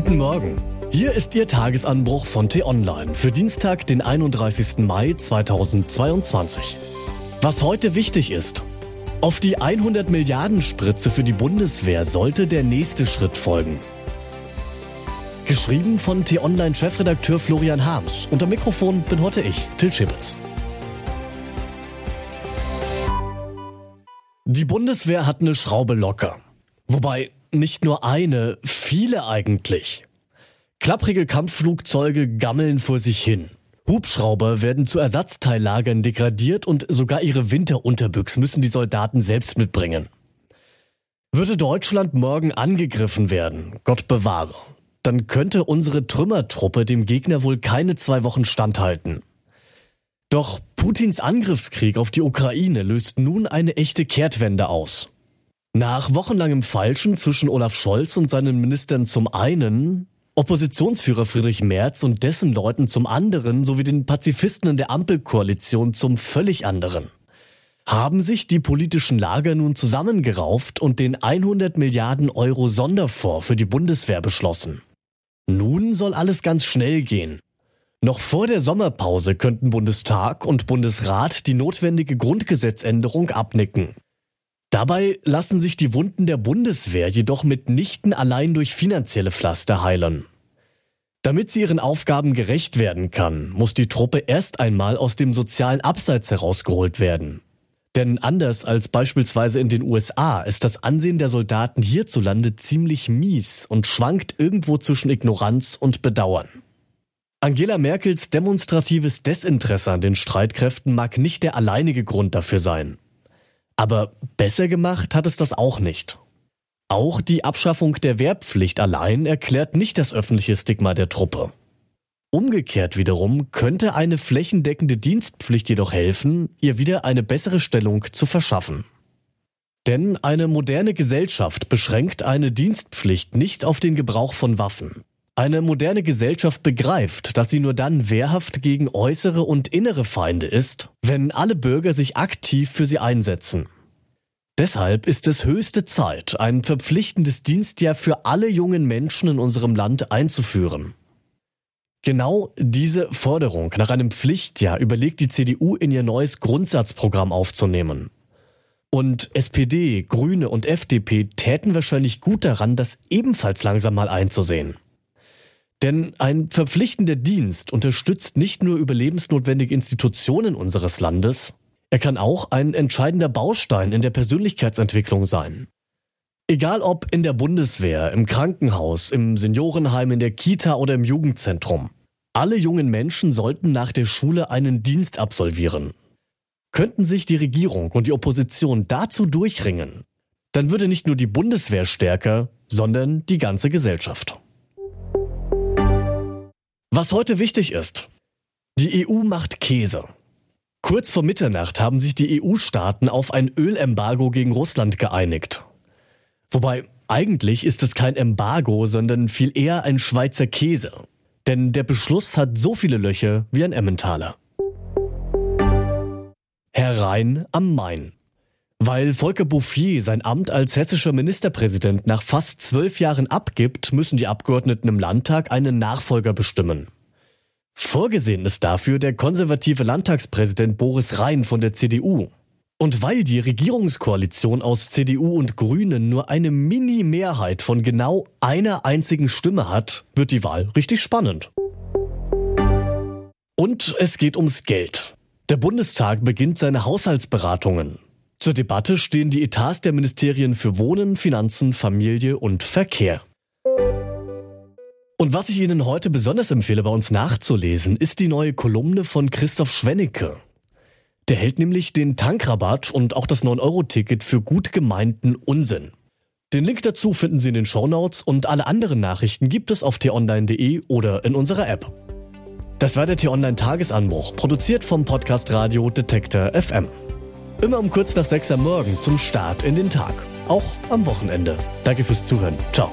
Guten Morgen. Hier ist Ihr Tagesanbruch von T-Online für Dienstag, den 31. Mai 2022. Was heute wichtig ist. Auf die 100 Milliarden Spritze für die Bundeswehr sollte der nächste Schritt folgen. Geschrieben von T-Online-Chefredakteur Florian Harms. Unter Mikrofon bin heute ich, Till Schibitz. Die Bundeswehr hat eine Schraube locker. Wobei nicht nur eine, viele eigentlich. Klapprige Kampfflugzeuge gammeln vor sich hin. Hubschrauber werden zu Ersatzteillagern degradiert und sogar ihre Winterunterbüchs müssen die Soldaten selbst mitbringen. Würde Deutschland morgen angegriffen werden, Gott bewahre, dann könnte unsere Trümmertruppe dem Gegner wohl keine zwei Wochen standhalten. Doch Putins Angriffskrieg auf die Ukraine löst nun eine echte Kehrtwende aus. Nach wochenlangem Falschen zwischen Olaf Scholz und seinen Ministern zum einen, Oppositionsführer Friedrich Merz und dessen Leuten zum anderen sowie den Pazifisten in der Ampelkoalition zum völlig anderen, haben sich die politischen Lager nun zusammengerauft und den 100 Milliarden Euro Sonderfonds für die Bundeswehr beschlossen. Nun soll alles ganz schnell gehen. Noch vor der Sommerpause könnten Bundestag und Bundesrat die notwendige Grundgesetzänderung abnicken. Dabei lassen sich die Wunden der Bundeswehr jedoch mitnichten allein durch finanzielle Pflaster heilen. Damit sie ihren Aufgaben gerecht werden kann, muss die Truppe erst einmal aus dem sozialen Abseits herausgeholt werden. Denn anders als beispielsweise in den USA ist das Ansehen der Soldaten hierzulande ziemlich mies und schwankt irgendwo zwischen Ignoranz und Bedauern. Angela Merkels demonstratives Desinteresse an den Streitkräften mag nicht der alleinige Grund dafür sein. Aber besser gemacht hat es das auch nicht. Auch die Abschaffung der Wehrpflicht allein erklärt nicht das öffentliche Stigma der Truppe. Umgekehrt wiederum könnte eine flächendeckende Dienstpflicht jedoch helfen, ihr wieder eine bessere Stellung zu verschaffen. Denn eine moderne Gesellschaft beschränkt eine Dienstpflicht nicht auf den Gebrauch von Waffen. Eine moderne Gesellschaft begreift, dass sie nur dann wehrhaft gegen äußere und innere Feinde ist, wenn alle Bürger sich aktiv für sie einsetzen. Deshalb ist es höchste Zeit, ein verpflichtendes Dienstjahr für alle jungen Menschen in unserem Land einzuführen. Genau diese Forderung nach einem Pflichtjahr überlegt die CDU in ihr neues Grundsatzprogramm aufzunehmen. Und SPD, Grüne und FDP täten wahrscheinlich gut daran, das ebenfalls langsam mal einzusehen. Denn ein verpflichtender Dienst unterstützt nicht nur überlebensnotwendige Institutionen unseres Landes, er kann auch ein entscheidender Baustein in der Persönlichkeitsentwicklung sein. Egal ob in der Bundeswehr, im Krankenhaus, im Seniorenheim, in der Kita oder im Jugendzentrum. Alle jungen Menschen sollten nach der Schule einen Dienst absolvieren. Könnten sich die Regierung und die Opposition dazu durchringen, dann würde nicht nur die Bundeswehr stärker, sondern die ganze Gesellschaft. Was heute wichtig ist. Die EU macht Käse. Kurz vor Mitternacht haben sich die EU-Staaten auf ein Ölembargo gegen Russland geeinigt. Wobei eigentlich ist es kein Embargo, sondern viel eher ein Schweizer Käse. Denn der Beschluss hat so viele Löcher wie ein Emmentaler. Herr Rhein am Main. Weil Volker Bouffier sein Amt als hessischer Ministerpräsident nach fast zwölf Jahren abgibt, müssen die Abgeordneten im Landtag einen Nachfolger bestimmen. Vorgesehen ist dafür der konservative Landtagspräsident Boris Rhein von der CDU. Und weil die Regierungskoalition aus CDU und Grünen nur eine Mini-Mehrheit von genau einer einzigen Stimme hat, wird die Wahl richtig spannend. Und es geht ums Geld. Der Bundestag beginnt seine Haushaltsberatungen. Zur Debatte stehen die Etats der Ministerien für Wohnen, Finanzen, Familie und Verkehr. Und was ich Ihnen heute besonders empfehle, bei uns nachzulesen, ist die neue Kolumne von Christoph Schwennecke. Der hält nämlich den Tankrabatt und auch das 9-Euro-Ticket für gut gemeinten Unsinn. Den Link dazu finden Sie in den Shownotes und alle anderen Nachrichten gibt es auf t-online.de oder in unserer App. Das war der T-Online Tagesanbruch, produziert vom Podcast Radio Detektor FM. Immer um kurz nach 6 am Morgen zum Start in den Tag. Auch am Wochenende. Danke fürs Zuhören. Ciao.